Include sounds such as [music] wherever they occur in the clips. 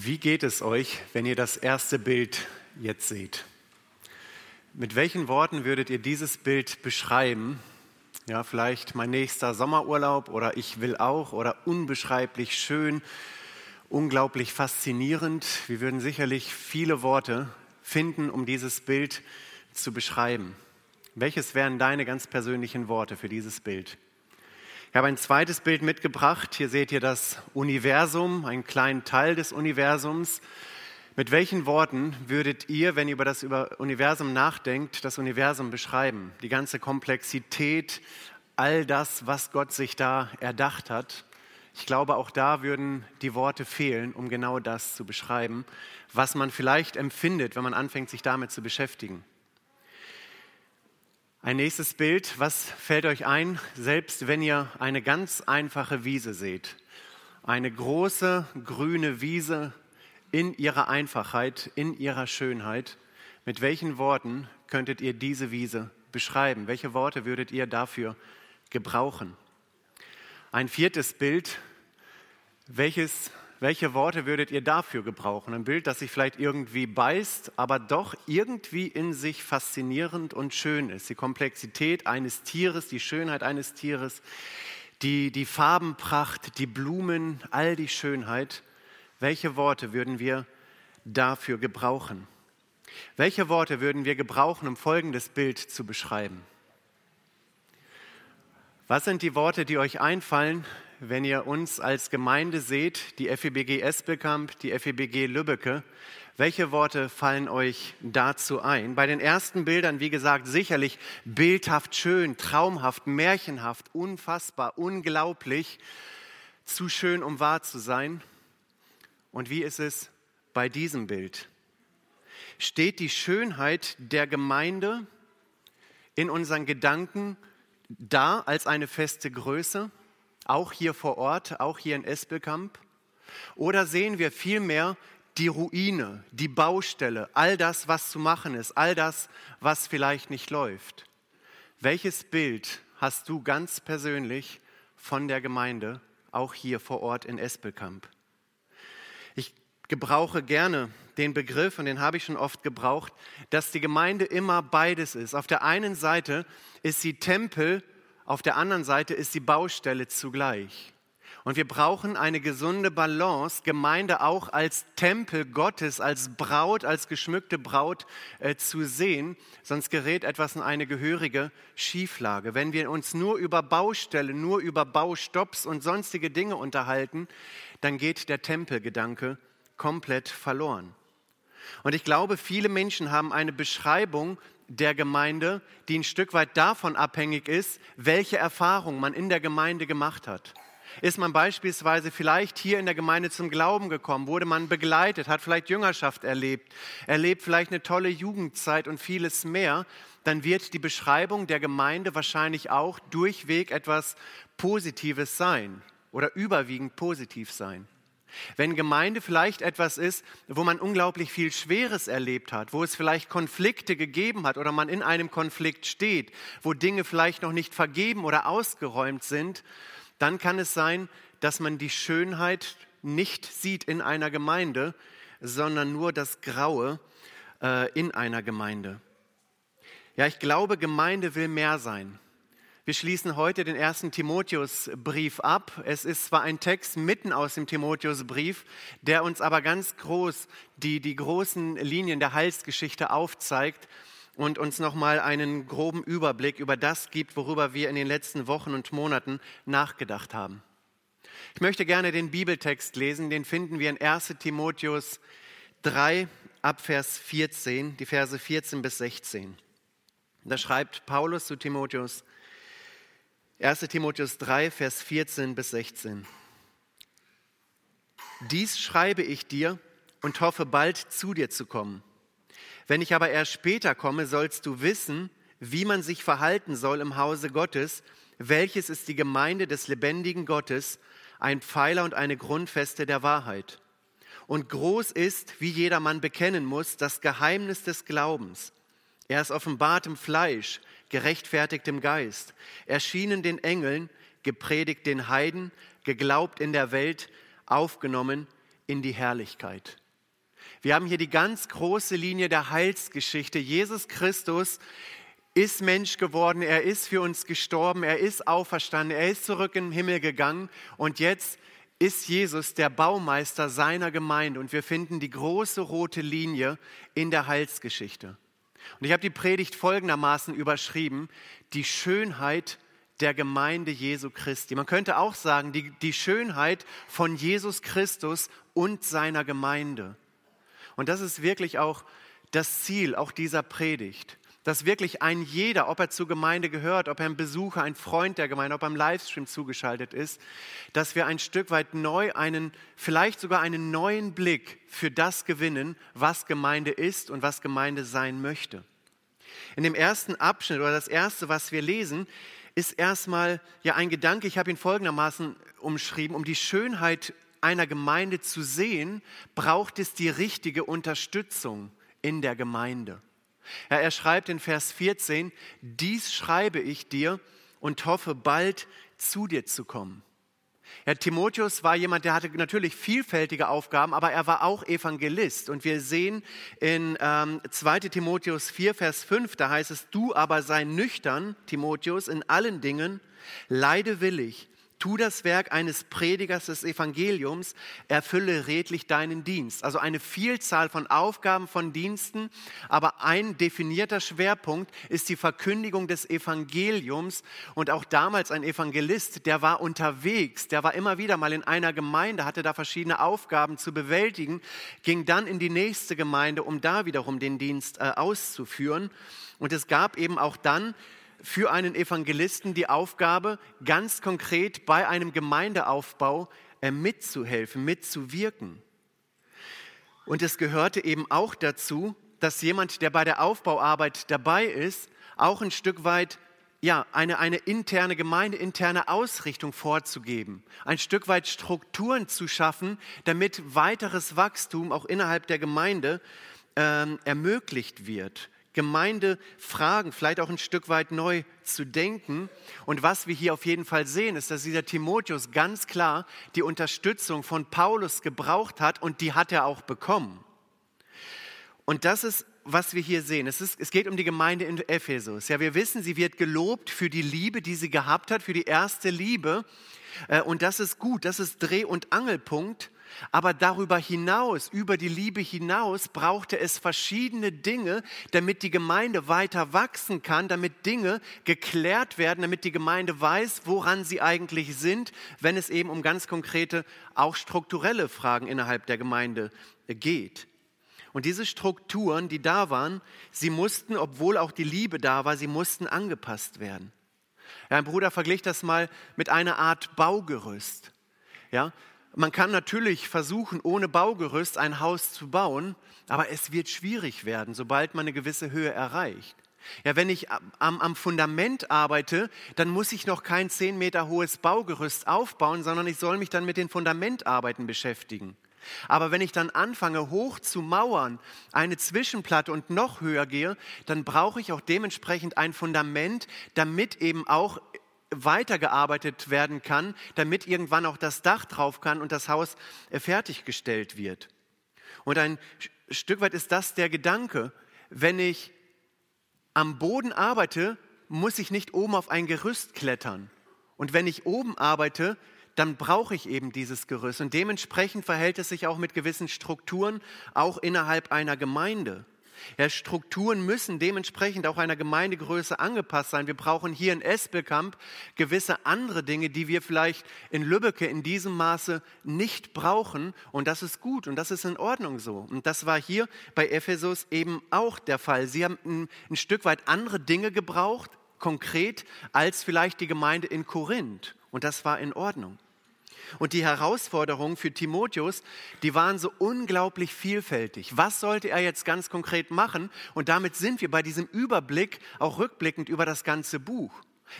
Wie geht es euch, wenn ihr das erste Bild jetzt seht? Mit welchen Worten würdet ihr dieses Bild beschreiben? Ja, vielleicht mein nächster Sommerurlaub oder ich will auch oder unbeschreiblich schön, unglaublich faszinierend. Wir würden sicherlich viele Worte finden, um dieses Bild zu beschreiben. Welches wären deine ganz persönlichen Worte für dieses Bild? Ich habe ein zweites Bild mitgebracht. Hier seht ihr das Universum, einen kleinen Teil des Universums. Mit welchen Worten würdet ihr, wenn ihr über das Universum nachdenkt, das Universum beschreiben? Die ganze Komplexität, all das, was Gott sich da erdacht hat. Ich glaube, auch da würden die Worte fehlen, um genau das zu beschreiben, was man vielleicht empfindet, wenn man anfängt, sich damit zu beschäftigen. Ein nächstes Bild, was fällt euch ein, selbst wenn ihr eine ganz einfache Wiese seht? Eine große grüne Wiese in ihrer Einfachheit, in ihrer Schönheit. Mit welchen Worten könntet ihr diese Wiese beschreiben? Welche Worte würdet ihr dafür gebrauchen? Ein viertes Bild, welches welche Worte würdet ihr dafür gebrauchen? Ein Bild, das sich vielleicht irgendwie beißt, aber doch irgendwie in sich faszinierend und schön ist. Die Komplexität eines Tieres, die Schönheit eines Tieres, die, die Farbenpracht, die Blumen, all die Schönheit. Welche Worte würden wir dafür gebrauchen? Welche Worte würden wir gebrauchen, um folgendes Bild zu beschreiben? Was sind die Worte, die euch einfallen, wenn ihr uns als Gemeinde seht, die FEBG Espelkamp, die FEBG Lübbecke, welche Worte fallen euch dazu ein? Bei den ersten Bildern, wie gesagt, sicherlich bildhaft schön, traumhaft, märchenhaft, unfassbar, unglaublich, zu schön, um wahr zu sein. Und wie ist es bei diesem Bild? Steht die Schönheit der Gemeinde in unseren Gedanken da als eine feste Größe? Auch hier vor Ort, auch hier in Espelkamp? Oder sehen wir vielmehr die Ruine, die Baustelle, all das, was zu machen ist, all das, was vielleicht nicht läuft? Welches Bild hast du ganz persönlich von der Gemeinde, auch hier vor Ort in Espelkamp? Ich gebrauche gerne den Begriff, und den habe ich schon oft gebraucht, dass die Gemeinde immer beides ist. Auf der einen Seite ist sie Tempel auf der anderen Seite ist die Baustelle zugleich. Und wir brauchen eine gesunde Balance, Gemeinde auch als Tempel Gottes, als Braut, als geschmückte Braut äh, zu sehen, sonst gerät etwas in eine gehörige Schieflage. Wenn wir uns nur über Baustelle, nur über Baustopps und sonstige Dinge unterhalten, dann geht der Tempelgedanke komplett verloren. Und ich glaube, viele Menschen haben eine Beschreibung der Gemeinde, die ein Stück weit davon abhängig ist, welche Erfahrungen man in der Gemeinde gemacht hat. Ist man beispielsweise vielleicht hier in der Gemeinde zum Glauben gekommen, wurde man begleitet, hat vielleicht Jüngerschaft erlebt, erlebt vielleicht eine tolle Jugendzeit und vieles mehr, dann wird die Beschreibung der Gemeinde wahrscheinlich auch durchweg etwas Positives sein oder überwiegend positiv sein. Wenn Gemeinde vielleicht etwas ist, wo man unglaublich viel Schweres erlebt hat, wo es vielleicht Konflikte gegeben hat oder man in einem Konflikt steht, wo Dinge vielleicht noch nicht vergeben oder ausgeräumt sind, dann kann es sein, dass man die Schönheit nicht sieht in einer Gemeinde, sondern nur das Graue äh, in einer Gemeinde. Ja, ich glaube, Gemeinde will mehr sein. Wir schließen heute den ersten Timotheusbrief ab. Es ist zwar ein Text mitten aus dem Timotheusbrief, der uns aber ganz groß die, die großen Linien der Heilsgeschichte aufzeigt und uns nochmal einen groben Überblick über das gibt, worüber wir in den letzten Wochen und Monaten nachgedacht haben. Ich möchte gerne den Bibeltext lesen, den finden wir in 1 Timotheus 3 ab Vers 14, die Verse 14 bis 16. Da schreibt Paulus zu Timotheus, 1 Timotheus 3, Vers 14 bis 16. Dies schreibe ich dir und hoffe bald zu dir zu kommen. Wenn ich aber erst später komme, sollst du wissen, wie man sich verhalten soll im Hause Gottes, welches ist die Gemeinde des lebendigen Gottes, ein Pfeiler und eine Grundfeste der Wahrheit. Und groß ist, wie jedermann bekennen muss, das Geheimnis des Glaubens. Er ist offenbart im Fleisch, gerechtfertigt im Geist, erschienen den Engeln, gepredigt den Heiden, geglaubt in der Welt, aufgenommen in die Herrlichkeit. Wir haben hier die ganz große Linie der Heilsgeschichte. Jesus Christus ist Mensch geworden, er ist für uns gestorben, er ist auferstanden, er ist zurück in den Himmel gegangen und jetzt ist Jesus der Baumeister seiner Gemeinde und wir finden die große rote Linie in der Heilsgeschichte. Und ich habe die Predigt folgendermaßen überschrieben, die Schönheit der Gemeinde Jesu Christi. Man könnte auch sagen, die, die Schönheit von Jesus Christus und seiner Gemeinde. Und das ist wirklich auch das Ziel auch dieser Predigt dass wirklich ein jeder, ob er zur Gemeinde gehört, ob er ein Besucher, ein Freund der Gemeinde, ob er im Livestream zugeschaltet ist, dass wir ein Stück weit neu einen, vielleicht sogar einen neuen Blick für das gewinnen, was Gemeinde ist und was Gemeinde sein möchte. In dem ersten Abschnitt oder das erste, was wir lesen, ist erstmal ja ein Gedanke, ich habe ihn folgendermaßen umschrieben, um die Schönheit einer Gemeinde zu sehen, braucht es die richtige Unterstützung in der Gemeinde. Ja, er schreibt in Vers 14, dies schreibe ich dir und hoffe bald zu dir zu kommen. Ja, Timotheus war jemand, der hatte natürlich vielfältige Aufgaben, aber er war auch Evangelist. Und wir sehen in ähm, 2 Timotheus 4, Vers 5, da heißt es, du aber sei nüchtern, Timotheus, in allen Dingen, leide willig, Tu das Werk eines Predigers des Evangeliums, erfülle redlich deinen Dienst. Also eine Vielzahl von Aufgaben, von Diensten, aber ein definierter Schwerpunkt ist die Verkündigung des Evangeliums. Und auch damals ein Evangelist, der war unterwegs, der war immer wieder mal in einer Gemeinde, hatte da verschiedene Aufgaben zu bewältigen, ging dann in die nächste Gemeinde, um da wiederum den Dienst äh, auszuführen. Und es gab eben auch dann für einen Evangelisten die Aufgabe, ganz konkret bei einem Gemeindeaufbau äh, mitzuhelfen, mitzuwirken. Und es gehörte eben auch dazu, dass jemand, der bei der Aufbauarbeit dabei ist, auch ein Stück weit ja, eine, eine interne gemeindeinterne Ausrichtung vorzugeben, ein Stück weit Strukturen zu schaffen, damit weiteres Wachstum auch innerhalb der Gemeinde ähm, ermöglicht wird. Gemeindefragen vielleicht auch ein Stück weit neu zu denken. Und was wir hier auf jeden Fall sehen, ist, dass dieser Timotheus ganz klar die Unterstützung von Paulus gebraucht hat und die hat er auch bekommen. Und das ist, was wir hier sehen. Es, ist, es geht um die Gemeinde in Ephesus. Ja, wir wissen, sie wird gelobt für die Liebe, die sie gehabt hat, für die erste Liebe. Äh, und das ist gut, das ist Dreh- und Angelpunkt. Aber darüber hinaus, über die Liebe hinaus, brauchte es verschiedene Dinge, damit die Gemeinde weiter wachsen kann, damit Dinge geklärt werden, damit die Gemeinde weiß, woran sie eigentlich sind, wenn es eben um ganz konkrete, auch strukturelle Fragen innerhalb der Gemeinde geht. Und diese Strukturen, die da waren, sie mussten, obwohl auch die Liebe da war, sie mussten angepasst werden. Ja, ein Bruder verglich das mal mit einer Art Baugerüst. Ja, man kann natürlich versuchen, ohne Baugerüst ein Haus zu bauen, aber es wird schwierig werden, sobald man eine gewisse Höhe erreicht. Ja, wenn ich am, am, Fundament arbeite, dann muss ich noch kein zehn Meter hohes Baugerüst aufbauen, sondern ich soll mich dann mit den Fundamentarbeiten beschäftigen. Aber wenn ich dann anfange, hoch zu mauern, eine Zwischenplatte und noch höher gehe, dann brauche ich auch dementsprechend ein Fundament, damit eben auch weitergearbeitet werden kann, damit irgendwann auch das Dach drauf kann und das Haus äh, fertiggestellt wird. Und ein Stück weit ist das der Gedanke, wenn ich am Boden arbeite, muss ich nicht oben auf ein Gerüst klettern. Und wenn ich oben arbeite, dann brauche ich eben dieses Gerüst. Und dementsprechend verhält es sich auch mit gewissen Strukturen, auch innerhalb einer Gemeinde. Ja, Strukturen müssen dementsprechend auch einer Gemeindegröße angepasst sein. Wir brauchen hier in Espelkamp gewisse andere Dinge, die wir vielleicht in Lübbecke in diesem Maße nicht brauchen. Und das ist gut und das ist in Ordnung so. Und das war hier bei Ephesus eben auch der Fall. Sie haben ein, ein Stück weit andere Dinge gebraucht, konkret, als vielleicht die Gemeinde in Korinth. Und das war in Ordnung. Und die Herausforderungen für Timotheus, die waren so unglaublich vielfältig. Was sollte er jetzt ganz konkret machen? Und damit sind wir bei diesem Überblick, auch rückblickend über das ganze Buch.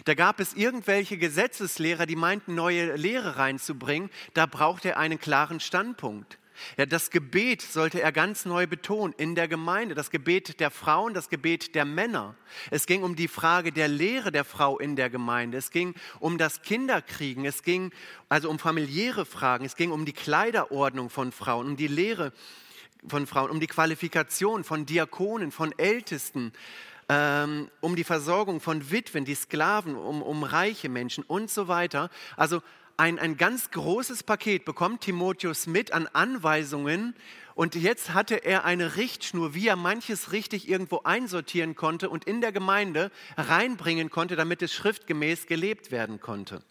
Da gab es irgendwelche Gesetzeslehrer, die meinten, neue Lehre reinzubringen. Da braucht er einen klaren Standpunkt. Ja, das Gebet sollte er ganz neu betonen in der Gemeinde. Das Gebet der Frauen, das Gebet der Männer. Es ging um die Frage der Lehre der Frau in der Gemeinde. Es ging um das Kinderkriegen. Es ging also um familiäre Fragen. Es ging um die Kleiderordnung von Frauen, um die Lehre von Frauen, um die Qualifikation von Diakonen, von Ältesten, ähm, um die Versorgung von Witwen, die Sklaven, um, um reiche Menschen und so weiter. Also ein, ein ganz großes Paket bekommt Timotheus mit an Anweisungen und jetzt hatte er eine Richtschnur, wie er manches richtig irgendwo einsortieren konnte und in der Gemeinde reinbringen konnte, damit es schriftgemäß gelebt werden konnte.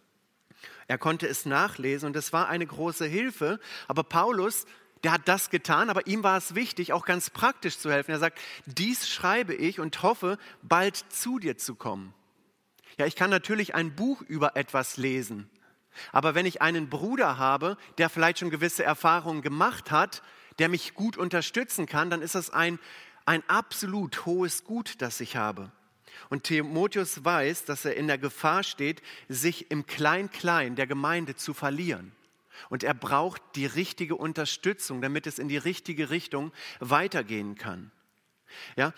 Er konnte es nachlesen und es war eine große Hilfe, aber Paulus der hat das getan, aber ihm war es wichtig, auch ganz praktisch zu helfen. Er sagt, dies schreibe ich und hoffe, bald zu dir zu kommen. Ja, ich kann natürlich ein Buch über etwas lesen, aber wenn ich einen Bruder habe, der vielleicht schon gewisse Erfahrungen gemacht hat, der mich gut unterstützen kann, dann ist das ein, ein absolut hohes Gut, das ich habe. Und Timotheus weiß, dass er in der Gefahr steht, sich im Klein-Klein der Gemeinde zu verlieren. Und er braucht die richtige Unterstützung, damit es in die richtige Richtung weitergehen kann. Ja?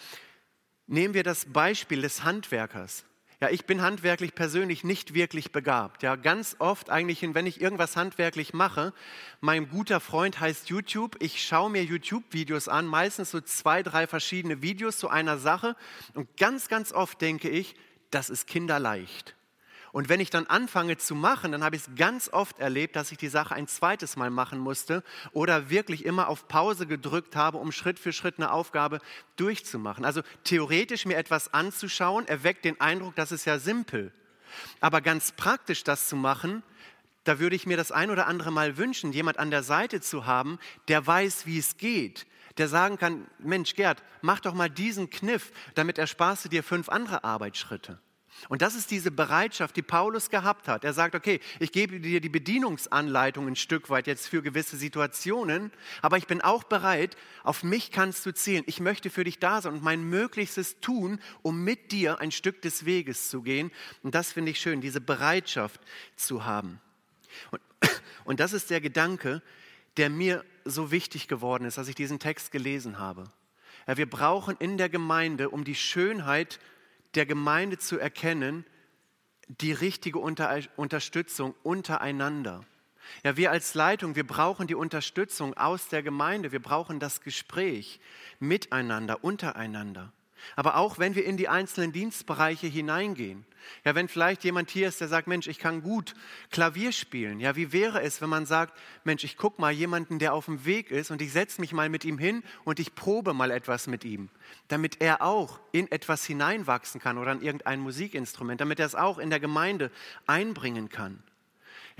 Nehmen wir das Beispiel des Handwerkers. Ja, ich bin handwerklich persönlich nicht wirklich begabt. Ja, ganz oft eigentlich, wenn ich irgendwas handwerklich mache, mein guter Freund heißt YouTube. Ich schaue mir YouTube-Videos an, meistens so zwei, drei verschiedene Videos zu einer Sache. Und ganz, ganz oft denke ich, das ist kinderleicht. Und wenn ich dann anfange zu machen, dann habe ich es ganz oft erlebt, dass ich die Sache ein zweites Mal machen musste oder wirklich immer auf Pause gedrückt habe, um Schritt für Schritt eine Aufgabe durchzumachen. Also theoretisch mir etwas anzuschauen, erweckt den Eindruck, das ist ja simpel. Aber ganz praktisch das zu machen, da würde ich mir das ein oder andere Mal wünschen, jemand an der Seite zu haben, der weiß, wie es geht, der sagen kann, Mensch Gerd, mach doch mal diesen Kniff, damit ersparst du dir fünf andere Arbeitsschritte. Und das ist diese Bereitschaft, die Paulus gehabt hat. Er sagt, okay, ich gebe dir die Bedienungsanleitung ein Stück weit jetzt für gewisse Situationen, aber ich bin auch bereit, auf mich kannst du zählen. Ich möchte für dich da sein und mein Möglichstes tun, um mit dir ein Stück des Weges zu gehen. Und das finde ich schön, diese Bereitschaft zu haben. Und, [clears throat] und das ist der Gedanke, der mir so wichtig geworden ist, als ich diesen Text gelesen habe. Ja, wir brauchen in der Gemeinde, um die Schönheit zu der Gemeinde zu erkennen, die richtige Unter Unterstützung untereinander. Ja, wir als Leitung, wir brauchen die Unterstützung aus der Gemeinde, wir brauchen das Gespräch miteinander, untereinander. Aber auch wenn wir in die einzelnen Dienstbereiche hineingehen. Ja, wenn vielleicht jemand hier ist, der sagt, Mensch, ich kann gut Klavier spielen. Ja, wie wäre es, wenn man sagt, Mensch, ich gucke mal jemanden, der auf dem Weg ist und ich setze mich mal mit ihm hin und ich probe mal etwas mit ihm, damit er auch in etwas hineinwachsen kann oder an irgendein Musikinstrument, damit er es auch in der Gemeinde einbringen kann.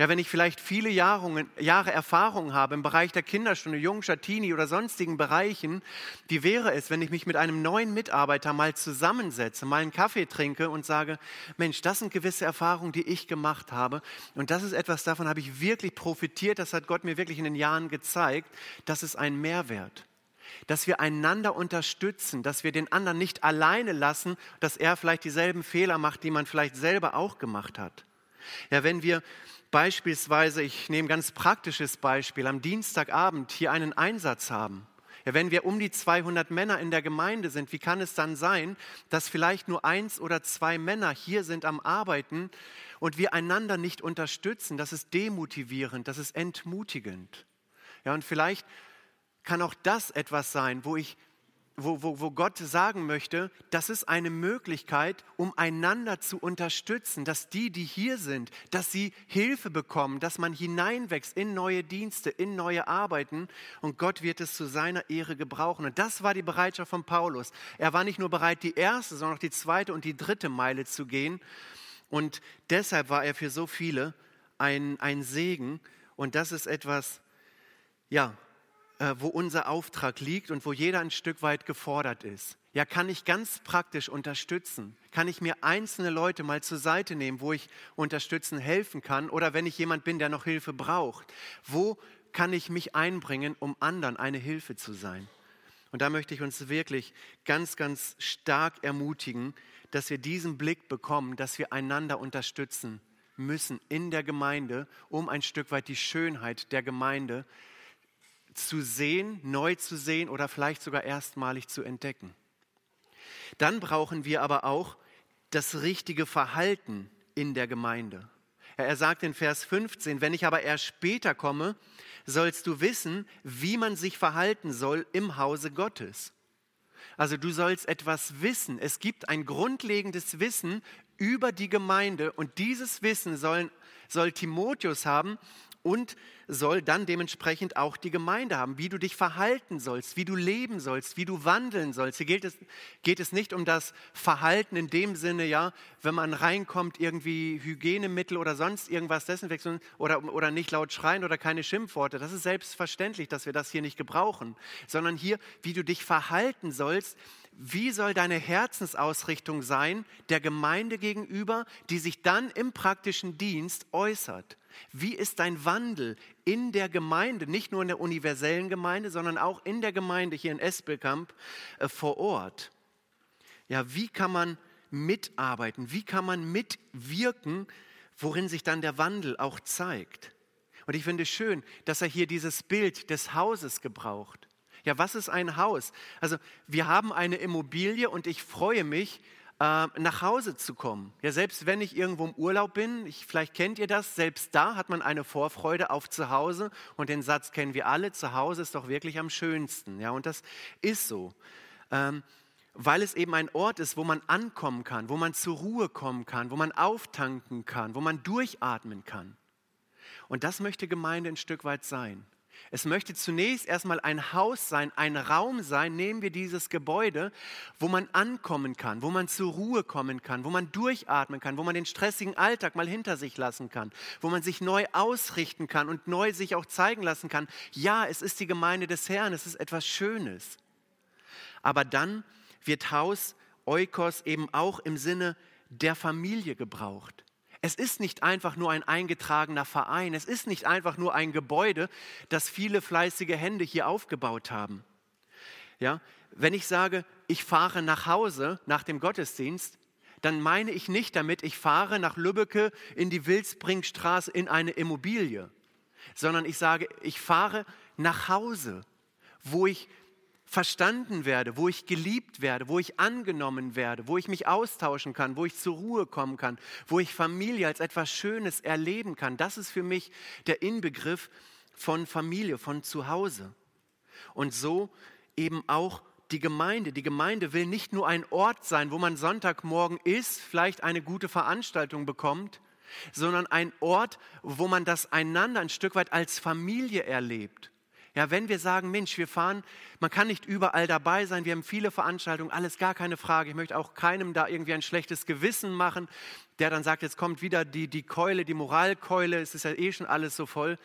Ja, wenn ich vielleicht viele Jahre, Jahre Erfahrung habe im Bereich der Kinderstunde, Jungscher, Teenie oder sonstigen Bereichen, wie wäre es, wenn ich mich mit einem neuen Mitarbeiter mal zusammensetze, mal einen Kaffee trinke und sage, Mensch, das sind gewisse Erfahrungen, die ich gemacht habe. Und das ist etwas, davon habe ich wirklich profitiert, das hat Gott mir wirklich in den Jahren gezeigt, das ist ein Mehrwert. Dass wir einander unterstützen, dass wir den anderen nicht alleine lassen, dass er vielleicht dieselben Fehler macht, die man vielleicht selber auch gemacht hat. Ja, wenn wir beispielsweise, ich nehme ein ganz praktisches Beispiel, am Dienstagabend hier einen Einsatz haben. Ja, wenn wir um die 200 Männer in der Gemeinde sind, wie kann es dann sein, dass vielleicht nur eins oder zwei Männer hier sind am Arbeiten und wir einander nicht unterstützen? Das ist demotivierend, das ist entmutigend. Ja, und vielleicht kann auch das etwas sein, wo ich wo, wo, wo Gott sagen möchte, das ist eine Möglichkeit, um einander zu unterstützen, dass die, die hier sind, dass sie Hilfe bekommen, dass man hineinwächst in neue Dienste, in neue Arbeiten und Gott wird es zu seiner Ehre gebrauchen. Und das war die Bereitschaft von Paulus. Er war nicht nur bereit, die erste, sondern auch die zweite und die dritte Meile zu gehen. Und deshalb war er für so viele ein, ein Segen. Und das ist etwas, ja, wo unser Auftrag liegt und wo jeder ein Stück weit gefordert ist. Ja, kann ich ganz praktisch unterstützen? Kann ich mir einzelne Leute mal zur Seite nehmen, wo ich unterstützen, helfen kann? Oder wenn ich jemand bin, der noch Hilfe braucht, wo kann ich mich einbringen, um anderen eine Hilfe zu sein? Und da möchte ich uns wirklich ganz, ganz stark ermutigen, dass wir diesen Blick bekommen, dass wir einander unterstützen müssen in der Gemeinde, um ein Stück weit die Schönheit der Gemeinde zu sehen, neu zu sehen oder vielleicht sogar erstmalig zu entdecken. Dann brauchen wir aber auch das richtige Verhalten in der Gemeinde. Er sagt in Vers 15, wenn ich aber erst später komme, sollst du wissen, wie man sich verhalten soll im Hause Gottes. Also du sollst etwas wissen. Es gibt ein grundlegendes Wissen über die Gemeinde und dieses Wissen soll, soll Timotheus haben und soll dann dementsprechend auch die Gemeinde haben, wie du dich verhalten sollst, wie du leben sollst, wie du wandeln sollst. Hier geht es, geht es nicht um das Verhalten in dem Sinne, ja, wenn man reinkommt, irgendwie Hygienemittel oder sonst irgendwas Desinfektion oder, oder nicht laut schreien oder keine Schimpfworte. Das ist selbstverständlich, dass wir das hier nicht gebrauchen, sondern hier, wie du dich verhalten sollst, wie soll deine Herzensausrichtung sein der Gemeinde gegenüber, die sich dann im praktischen Dienst äußert? Wie ist dein Wandel in der Gemeinde, nicht nur in der universellen Gemeinde, sondern auch in der Gemeinde hier in Espelkamp äh, vor Ort? Ja, wie kann man mitarbeiten? Wie kann man mitwirken, worin sich dann der Wandel auch zeigt? Und ich finde es schön, dass er hier dieses Bild des Hauses gebraucht. Ja, was ist ein Haus? Also wir haben eine Immobilie und ich freue mich, nach Hause zu kommen. Ja, selbst wenn ich irgendwo im Urlaub bin, ich, vielleicht kennt ihr das, selbst da hat man eine Vorfreude auf zu Hause und den Satz kennen wir alle, zu Hause ist doch wirklich am schönsten. Ja, und das ist so. Ähm, weil es eben ein Ort ist, wo man ankommen kann, wo man zur Ruhe kommen kann, wo man auftanken kann, wo man durchatmen kann. Und das möchte Gemeinde ein Stück weit sein. Es möchte zunächst erstmal ein Haus sein, ein Raum sein, nehmen wir dieses Gebäude, wo man ankommen kann, wo man zur Ruhe kommen kann, wo man durchatmen kann, wo man den stressigen Alltag mal hinter sich lassen kann, wo man sich neu ausrichten kann und neu sich auch zeigen lassen kann. Ja, es ist die Gemeinde des Herrn, es ist etwas Schönes. Aber dann wird Haus, Eukos eben auch im Sinne der Familie gebraucht. Es ist nicht einfach nur ein eingetragener Verein, es ist nicht einfach nur ein Gebäude, das viele fleißige Hände hier aufgebaut haben. Ja, wenn ich sage, ich fahre nach Hause nach dem Gottesdienst, dann meine ich nicht damit, ich fahre nach Lübbecke in die Wilsbringstraße in eine Immobilie, sondern ich sage, ich fahre nach Hause, wo ich verstanden werde, wo ich geliebt werde, wo ich angenommen werde, wo ich mich austauschen kann, wo ich zur Ruhe kommen kann, wo ich Familie als etwas Schönes erleben kann. Das ist für mich der Inbegriff von Familie, von Zuhause. Und so eben auch die Gemeinde. Die Gemeinde will nicht nur ein Ort sein, wo man Sonntagmorgen ist, vielleicht eine gute Veranstaltung bekommt, sondern ein Ort, wo man das einander ein Stück weit als Familie erlebt ja, wenn wir sagen, Mensch, wir fahren, man kann nicht überall dabei sein, wir haben viele Veranstaltungen, alles gar keine Frage. Ich möchte auch keinem da irgendwie ein schlechtes Gewissen machen, der dann sagt, jetzt kommt wieder die, die Keule, die Moralkeule, es ist ja eh schon alles so voll.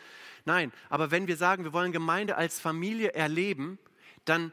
Nein, aber wenn wir sagen, wir wollen Gemeinde als Familie erleben, dann,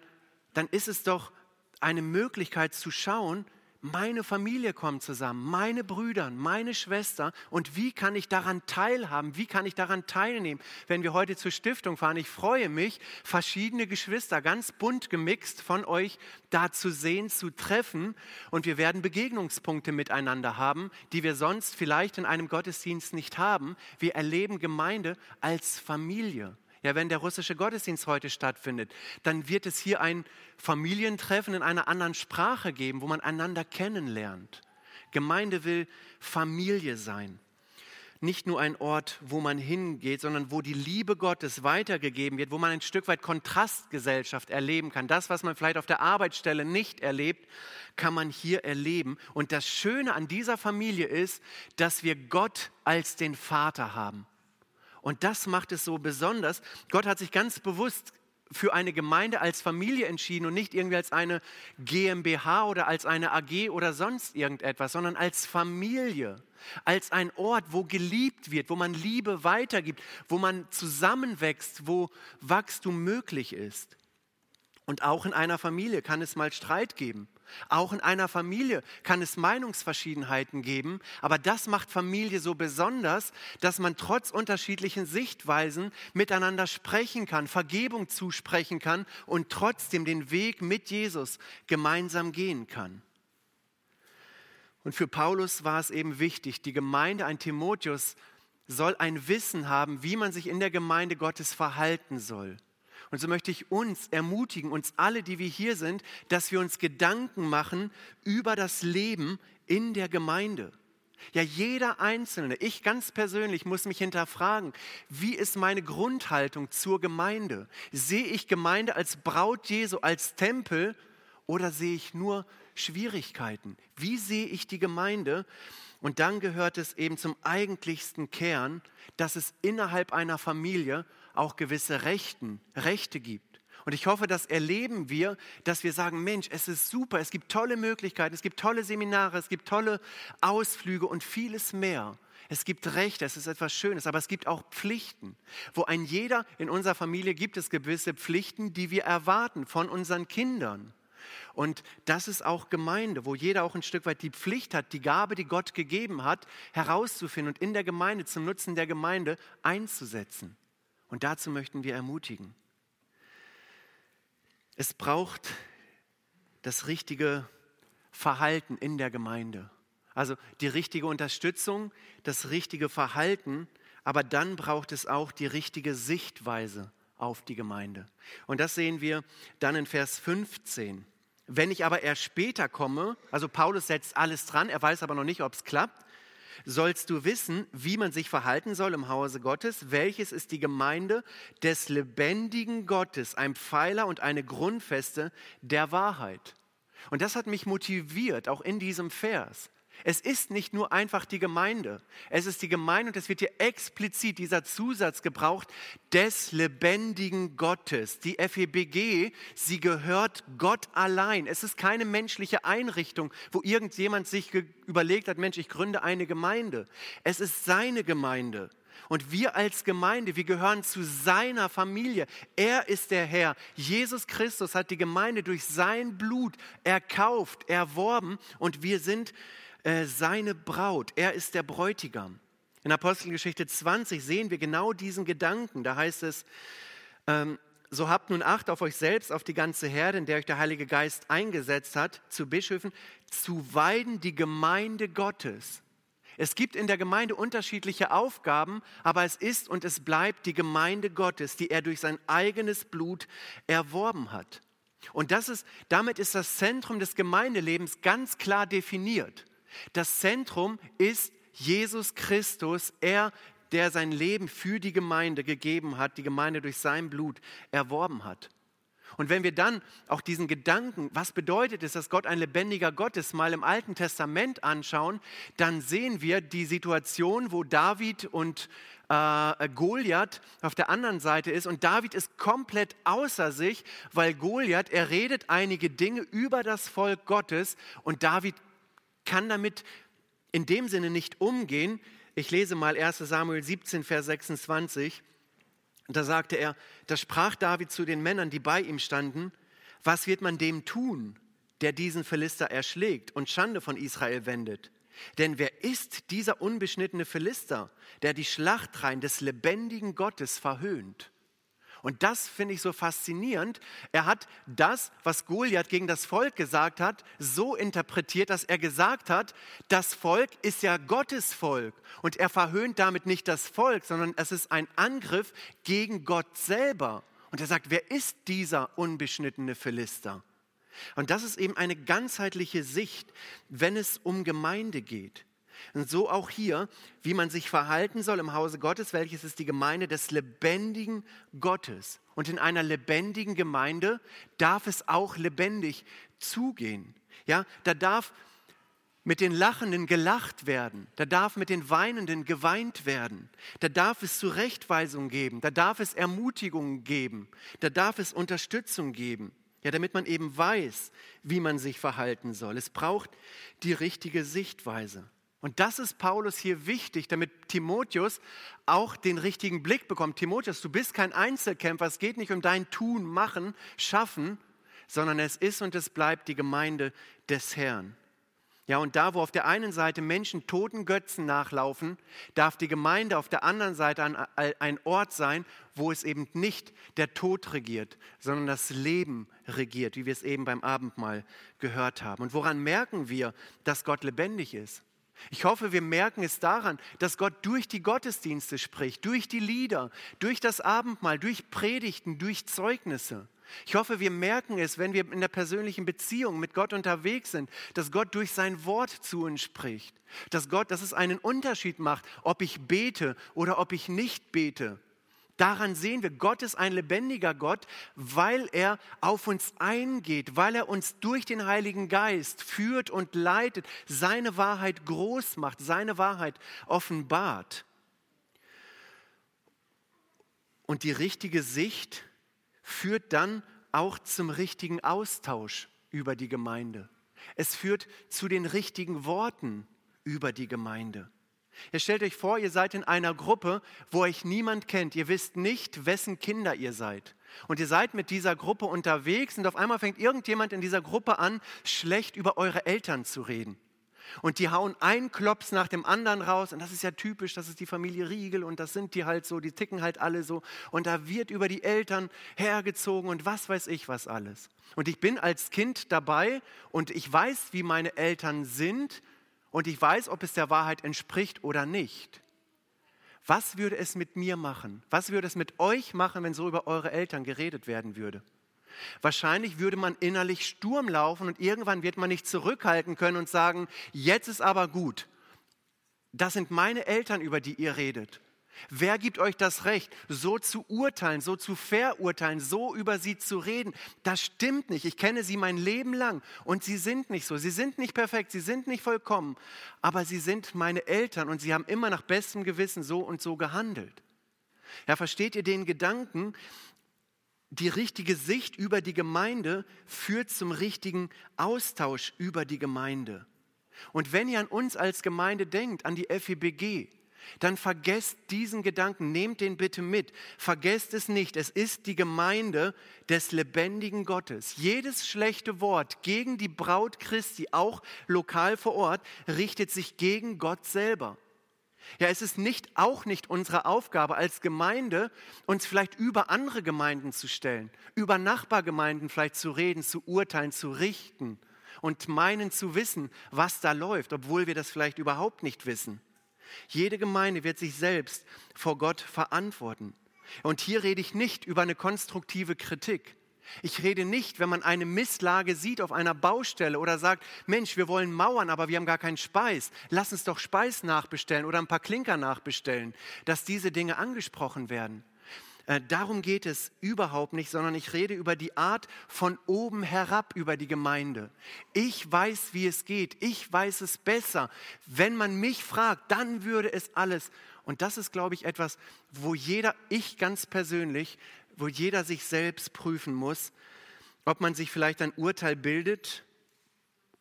dann ist es doch eine Möglichkeit zu schauen, meine Familie kommt zusammen, meine Brüder, meine Schwester und wie kann ich daran teilhaben, wie kann ich daran teilnehmen, wenn wir heute zur Stiftung fahren. Ich freue mich, verschiedene Geschwister, ganz bunt gemixt von euch da zu sehen, zu treffen und wir werden Begegnungspunkte miteinander haben, die wir sonst vielleicht in einem Gottesdienst nicht haben. Wir erleben Gemeinde als Familie. Ja, wenn der russische Gottesdienst heute stattfindet, dann wird es hier ein Familientreffen in einer anderen Sprache geben, wo man einander kennenlernt. Gemeinde will Familie sein. Nicht nur ein Ort, wo man hingeht, sondern wo die Liebe Gottes weitergegeben wird, wo man ein Stück weit Kontrastgesellschaft erleben kann. Das, was man vielleicht auf der Arbeitsstelle nicht erlebt, kann man hier erleben. Und das Schöne an dieser Familie ist, dass wir Gott als den Vater haben. Und das macht es so besonders. Gott hat sich ganz bewusst für eine Gemeinde als Familie entschieden und nicht irgendwie als eine GmbH oder als eine AG oder sonst irgendetwas, sondern als Familie, als ein Ort, wo geliebt wird, wo man Liebe weitergibt, wo man zusammenwächst, wo Wachstum möglich ist. Und auch in einer Familie kann es mal Streit geben. Auch in einer Familie kann es Meinungsverschiedenheiten geben, aber das macht Familie so besonders, dass man trotz unterschiedlichen Sichtweisen miteinander sprechen kann, Vergebung zusprechen kann und trotzdem den Weg mit Jesus gemeinsam gehen kann. Und für Paulus war es eben wichtig, die Gemeinde, ein Timotheus, soll ein Wissen haben, wie man sich in der Gemeinde Gottes verhalten soll. Und so möchte ich uns ermutigen, uns alle, die wir hier sind, dass wir uns Gedanken machen über das Leben in der Gemeinde. Ja, jeder Einzelne, ich ganz persönlich muss mich hinterfragen, wie ist meine Grundhaltung zur Gemeinde? Sehe ich Gemeinde als Braut Jesu, als Tempel oder sehe ich nur Schwierigkeiten? Wie sehe ich die Gemeinde? Und dann gehört es eben zum eigentlichsten Kern, dass es innerhalb einer Familie auch gewisse Rechten, Rechte gibt. Und ich hoffe, das erleben wir, dass wir sagen, Mensch, es ist super, es gibt tolle Möglichkeiten, es gibt tolle Seminare, es gibt tolle Ausflüge und vieles mehr. Es gibt Rechte, es ist etwas Schönes, aber es gibt auch Pflichten. Wo ein jeder in unserer Familie gibt es gewisse Pflichten, die wir erwarten von unseren Kindern. Und das ist auch Gemeinde, wo jeder auch ein Stück weit die Pflicht hat, die Gabe, die Gott gegeben hat, herauszufinden und in der Gemeinde, zum Nutzen der Gemeinde einzusetzen. Und dazu möchten wir ermutigen. Es braucht das richtige Verhalten in der Gemeinde. Also die richtige Unterstützung, das richtige Verhalten, aber dann braucht es auch die richtige Sichtweise auf die Gemeinde. Und das sehen wir dann in Vers 15. Wenn ich aber erst später komme, also Paulus setzt alles dran, er weiß aber noch nicht, ob es klappt, sollst du wissen, wie man sich verhalten soll im Hause Gottes, welches ist die Gemeinde des lebendigen Gottes, ein Pfeiler und eine Grundfeste der Wahrheit. Und das hat mich motiviert, auch in diesem Vers. Es ist nicht nur einfach die Gemeinde. Es ist die Gemeinde und es wird hier explizit dieser Zusatz gebraucht des lebendigen Gottes. Die FEBG, sie gehört Gott allein. Es ist keine menschliche Einrichtung, wo irgendjemand sich überlegt hat, Mensch, ich gründe eine Gemeinde. Es ist seine Gemeinde. Und wir als Gemeinde, wir gehören zu seiner Familie. Er ist der Herr. Jesus Christus hat die Gemeinde durch sein Blut erkauft, erworben und wir sind äh, seine Braut. Er ist der Bräutigam. In Apostelgeschichte 20 sehen wir genau diesen Gedanken. Da heißt es, ähm, so habt nun Acht auf euch selbst, auf die ganze Herde, in der euch der Heilige Geist eingesetzt hat, zu Bischöfen, zu weiden die Gemeinde Gottes. Es gibt in der Gemeinde unterschiedliche Aufgaben, aber es ist und es bleibt die Gemeinde Gottes, die er durch sein eigenes Blut erworben hat. Und das ist, damit ist das Zentrum des Gemeindelebens ganz klar definiert. Das Zentrum ist Jesus Christus, er, der sein Leben für die Gemeinde gegeben hat, die Gemeinde durch sein Blut erworben hat. Und wenn wir dann auch diesen Gedanken, was bedeutet es, dass Gott ein lebendiger Gott ist, mal im Alten Testament anschauen, dann sehen wir die Situation, wo David und äh, Goliath auf der anderen Seite ist. Und David ist komplett außer sich, weil Goliath, er redet einige Dinge über das Volk Gottes und David kann damit in dem Sinne nicht umgehen. Ich lese mal 1 Samuel 17, Vers 26. Da sagte er, da sprach David zu den Männern, die bei ihm standen, was wird man dem tun, der diesen Philister erschlägt und Schande von Israel wendet? Denn wer ist dieser unbeschnittene Philister, der die Schlachtreihen des lebendigen Gottes verhöhnt? Und das finde ich so faszinierend. Er hat das, was Goliath gegen das Volk gesagt hat, so interpretiert, dass er gesagt hat, das Volk ist ja Gottes Volk. Und er verhöhnt damit nicht das Volk, sondern es ist ein Angriff gegen Gott selber. Und er sagt, wer ist dieser unbeschnittene Philister? Und das ist eben eine ganzheitliche Sicht, wenn es um Gemeinde geht. Und so auch hier, wie man sich verhalten soll im Hause Gottes, welches ist die Gemeinde des lebendigen Gottes. Und in einer lebendigen Gemeinde darf es auch lebendig zugehen. Ja, da darf mit den Lachenden gelacht werden, da darf mit den Weinenden geweint werden, da darf es Zurechtweisung geben, da darf es Ermutigung geben, da darf es Unterstützung geben, ja, damit man eben weiß, wie man sich verhalten soll. Es braucht die richtige Sichtweise. Und das ist Paulus hier wichtig, damit Timotheus auch den richtigen Blick bekommt. Timotheus, du bist kein Einzelkämpfer, es geht nicht um dein Tun, Machen, Schaffen, sondern es ist und es bleibt die Gemeinde des Herrn. Ja, und da, wo auf der einen Seite Menschen toten Götzen nachlaufen, darf die Gemeinde auf der anderen Seite ein, ein Ort sein, wo es eben nicht der Tod regiert, sondern das Leben regiert, wie wir es eben beim Abendmahl gehört haben. Und woran merken wir, dass Gott lebendig ist? Ich hoffe, wir merken es daran, dass Gott durch die Gottesdienste spricht, durch die Lieder, durch das Abendmahl, durch Predigten, durch Zeugnisse. Ich hoffe, wir merken es, wenn wir in der persönlichen Beziehung mit Gott unterwegs sind, dass Gott durch sein Wort zu uns spricht. Dass Gott, dass es einen Unterschied macht, ob ich bete oder ob ich nicht bete. Daran sehen wir, Gott ist ein lebendiger Gott, weil er auf uns eingeht, weil er uns durch den Heiligen Geist führt und leitet, seine Wahrheit groß macht, seine Wahrheit offenbart. Und die richtige Sicht führt dann auch zum richtigen Austausch über die Gemeinde. Es führt zu den richtigen Worten über die Gemeinde. Ihr stellt euch vor, ihr seid in einer Gruppe, wo euch niemand kennt. Ihr wisst nicht, wessen Kinder ihr seid. Und ihr seid mit dieser Gruppe unterwegs und auf einmal fängt irgendjemand in dieser Gruppe an, schlecht über eure Eltern zu reden. Und die hauen einen Klops nach dem anderen raus. Und das ist ja typisch, das ist die Familie Riegel und das sind die halt so, die ticken halt alle so. Und da wird über die Eltern hergezogen und was weiß ich was alles. Und ich bin als Kind dabei und ich weiß, wie meine Eltern sind und ich weiß, ob es der Wahrheit entspricht oder nicht. Was würde es mit mir machen? Was würde es mit euch machen, wenn so über eure Eltern geredet werden würde? Wahrscheinlich würde man innerlich Sturm laufen und irgendwann wird man nicht zurückhalten können und sagen, jetzt ist aber gut. Das sind meine Eltern, über die ihr redet. Wer gibt euch das Recht, so zu urteilen, so zu verurteilen, so über sie zu reden? Das stimmt nicht. Ich kenne sie mein Leben lang und sie sind nicht so. Sie sind nicht perfekt, sie sind nicht vollkommen, aber sie sind meine Eltern und sie haben immer nach bestem Gewissen so und so gehandelt. Ja, versteht ihr den Gedanken? Die richtige Sicht über die Gemeinde führt zum richtigen Austausch über die Gemeinde. Und wenn ihr an uns als Gemeinde denkt, an die FEBG, dann vergesst diesen Gedanken, nehmt den bitte mit. Vergesst es nicht, es ist die Gemeinde des lebendigen Gottes. Jedes schlechte Wort gegen die Braut Christi, auch lokal vor Ort, richtet sich gegen Gott selber. Ja, es ist nicht, auch nicht unsere Aufgabe als Gemeinde, uns vielleicht über andere Gemeinden zu stellen, über Nachbargemeinden vielleicht zu reden, zu urteilen, zu richten und meinen zu wissen, was da läuft, obwohl wir das vielleicht überhaupt nicht wissen. Jede Gemeinde wird sich selbst vor Gott verantworten. Und hier rede ich nicht über eine konstruktive Kritik. Ich rede nicht, wenn man eine Misslage sieht auf einer Baustelle oder sagt, Mensch, wir wollen Mauern, aber wir haben gar keinen Speis. Lass uns doch Speis nachbestellen oder ein paar Klinker nachbestellen, dass diese Dinge angesprochen werden. Äh, darum geht es überhaupt nicht, sondern ich rede über die Art von oben herab über die Gemeinde. Ich weiß, wie es geht. Ich weiß es besser. Wenn man mich fragt, dann würde es alles. Und das ist, glaube ich, etwas, wo jeder, ich ganz persönlich, wo jeder sich selbst prüfen muss, ob man sich vielleicht ein Urteil bildet,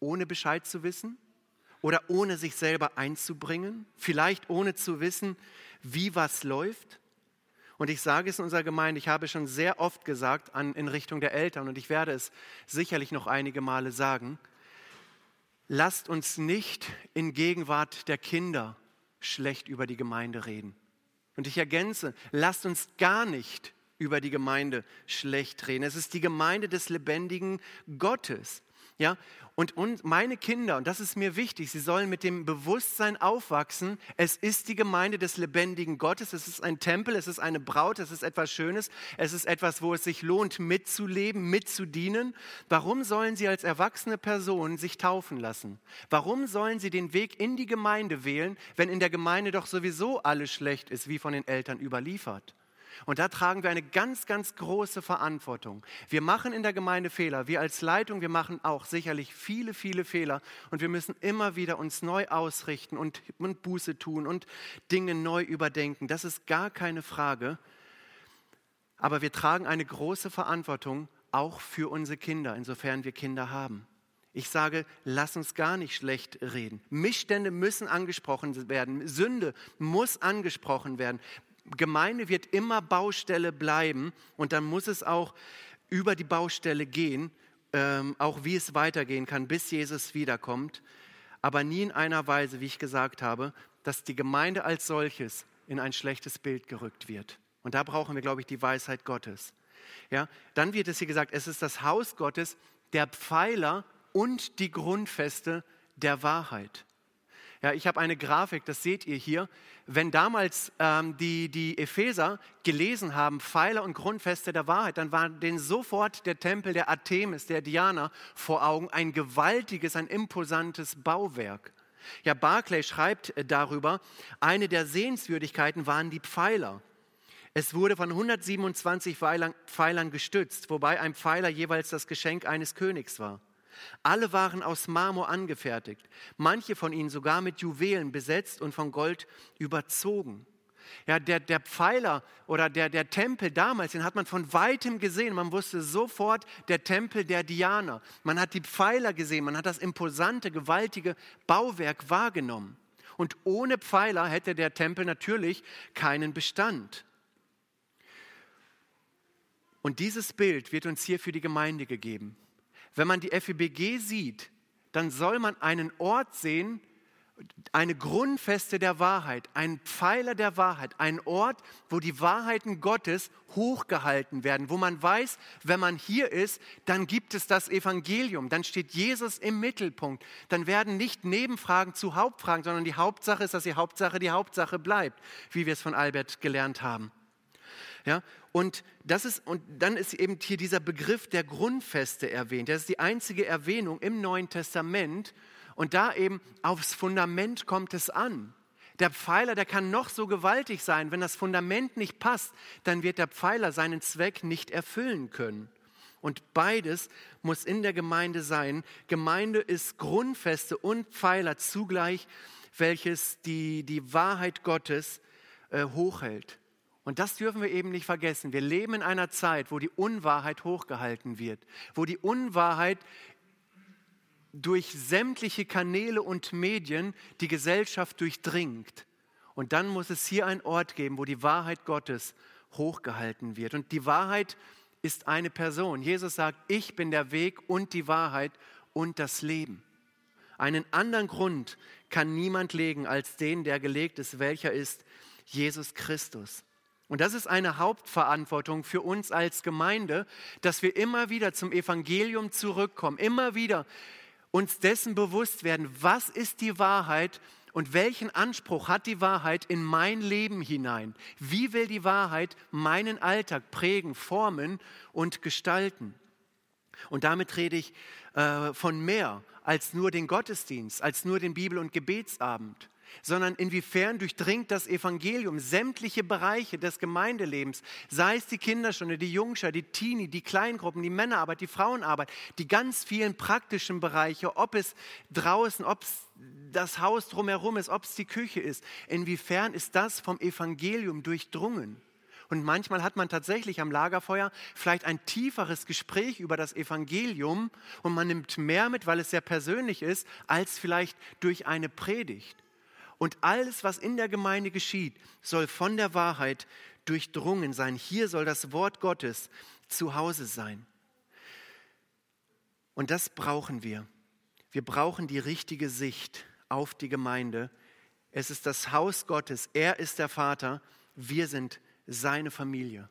ohne Bescheid zu wissen oder ohne sich selber einzubringen, vielleicht ohne zu wissen, wie was läuft. Und ich sage es in unserer Gemeinde, ich habe schon sehr oft gesagt an, in Richtung der Eltern und ich werde es sicherlich noch einige Male sagen, lasst uns nicht in Gegenwart der Kinder schlecht über die Gemeinde reden. Und ich ergänze, lasst uns gar nicht über die Gemeinde schlecht reden. Es ist die Gemeinde des lebendigen Gottes. Ja, und, und meine Kinder, und das ist mir wichtig, sie sollen mit dem Bewusstsein aufwachsen, es ist die Gemeinde des lebendigen Gottes, es ist ein Tempel, es ist eine Braut, es ist etwas Schönes, es ist etwas, wo es sich lohnt, mitzuleben, mitzudienen. Warum sollen sie als erwachsene Person sich taufen lassen? Warum sollen sie den Weg in die Gemeinde wählen, wenn in der Gemeinde doch sowieso alles schlecht ist, wie von den Eltern überliefert? Und da tragen wir eine ganz, ganz große Verantwortung. Wir machen in der Gemeinde Fehler. Wir als Leitung, wir machen auch sicherlich viele, viele Fehler. Und wir müssen immer wieder uns neu ausrichten und, und Buße tun und Dinge neu überdenken. Das ist gar keine Frage. Aber wir tragen eine große Verantwortung auch für unsere Kinder, insofern wir Kinder haben. Ich sage, lass uns gar nicht schlecht reden. Missstände müssen angesprochen werden. Sünde muss angesprochen werden. Gemeinde wird immer Baustelle bleiben und dann muss es auch über die Baustelle gehen, ähm, auch wie es weitergehen kann, bis Jesus wiederkommt. Aber nie in einer Weise, wie ich gesagt habe, dass die Gemeinde als solches in ein schlechtes Bild gerückt wird. Und da brauchen wir, glaube ich, die Weisheit Gottes. Ja, dann wird es hier gesagt, es ist das Haus Gottes, der Pfeiler und die Grundfeste der Wahrheit. Ja, ich habe eine Grafik, das seht ihr hier. Wenn damals ähm, die, die Epheser gelesen haben, Pfeiler und Grundfeste der Wahrheit, dann war denen sofort der Tempel der Artemis, der Diana vor Augen, ein gewaltiges, ein imposantes Bauwerk. Ja, Barclay schreibt äh, darüber, eine der Sehenswürdigkeiten waren die Pfeiler. Es wurde von 127 Pfeilern, Pfeilern gestützt, wobei ein Pfeiler jeweils das Geschenk eines Königs war. Alle waren aus Marmor angefertigt, manche von ihnen sogar mit Juwelen besetzt und von Gold überzogen. Ja, der, der Pfeiler oder der, der Tempel damals, den hat man von weitem gesehen. Man wusste sofort, der Tempel der Diana. Man hat die Pfeiler gesehen, man hat das imposante, gewaltige Bauwerk wahrgenommen. Und ohne Pfeiler hätte der Tempel natürlich keinen Bestand. Und dieses Bild wird uns hier für die Gemeinde gegeben. Wenn man die FEBG sieht, dann soll man einen Ort sehen, eine Grundfeste der Wahrheit, ein Pfeiler der Wahrheit, ein Ort, wo die Wahrheiten Gottes hochgehalten werden, wo man weiß, wenn man hier ist, dann gibt es das Evangelium, dann steht Jesus im Mittelpunkt, dann werden nicht Nebenfragen zu Hauptfragen, sondern die Hauptsache ist, dass die Hauptsache die Hauptsache bleibt, wie wir es von Albert gelernt haben. Ja, und, das ist, und dann ist eben hier dieser Begriff der Grundfeste erwähnt. Das ist die einzige Erwähnung im Neuen Testament. Und da eben aufs Fundament kommt es an. Der Pfeiler, der kann noch so gewaltig sein. Wenn das Fundament nicht passt, dann wird der Pfeiler seinen Zweck nicht erfüllen können. Und beides muss in der Gemeinde sein. Gemeinde ist Grundfeste und Pfeiler zugleich, welches die, die Wahrheit Gottes äh, hochhält. Und das dürfen wir eben nicht vergessen. Wir leben in einer Zeit, wo die Unwahrheit hochgehalten wird, wo die Unwahrheit durch sämtliche Kanäle und Medien die Gesellschaft durchdringt. Und dann muss es hier einen Ort geben, wo die Wahrheit Gottes hochgehalten wird. Und die Wahrheit ist eine Person. Jesus sagt, ich bin der Weg und die Wahrheit und das Leben. Einen anderen Grund kann niemand legen als den, der gelegt ist, welcher ist Jesus Christus. Und das ist eine Hauptverantwortung für uns als Gemeinde, dass wir immer wieder zum Evangelium zurückkommen, immer wieder uns dessen bewusst werden, was ist die Wahrheit und welchen Anspruch hat die Wahrheit in mein Leben hinein? Wie will die Wahrheit meinen Alltag prägen, formen und gestalten? Und damit rede ich äh, von mehr als nur den Gottesdienst, als nur den Bibel- und Gebetsabend sondern inwiefern durchdringt das Evangelium sämtliche Bereiche des Gemeindelebens, sei es die Kinderstunde, die Jungschar, die Teenie, die Kleingruppen, die Männerarbeit, die Frauenarbeit, die ganz vielen praktischen Bereiche, ob es draußen, ob es das Haus drumherum ist, ob es die Küche ist. Inwiefern ist das vom Evangelium durchdrungen? Und manchmal hat man tatsächlich am Lagerfeuer vielleicht ein tieferes Gespräch über das Evangelium und man nimmt mehr mit, weil es sehr persönlich ist, als vielleicht durch eine Predigt. Und alles, was in der Gemeinde geschieht, soll von der Wahrheit durchdrungen sein. Hier soll das Wort Gottes zu Hause sein. Und das brauchen wir. Wir brauchen die richtige Sicht auf die Gemeinde. Es ist das Haus Gottes. Er ist der Vater. Wir sind seine Familie.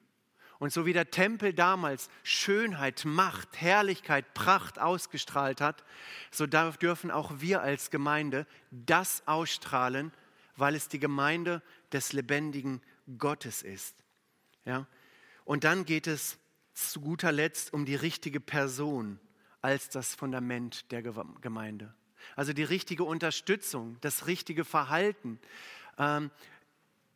Und so wie der Tempel damals Schönheit, Macht, Herrlichkeit, Pracht ausgestrahlt hat, so dürfen auch wir als Gemeinde das ausstrahlen, weil es die Gemeinde des lebendigen Gottes ist. Ja? Und dann geht es zu guter Letzt um die richtige Person als das Fundament der Gemeinde. Also die richtige Unterstützung, das richtige Verhalten, ähm,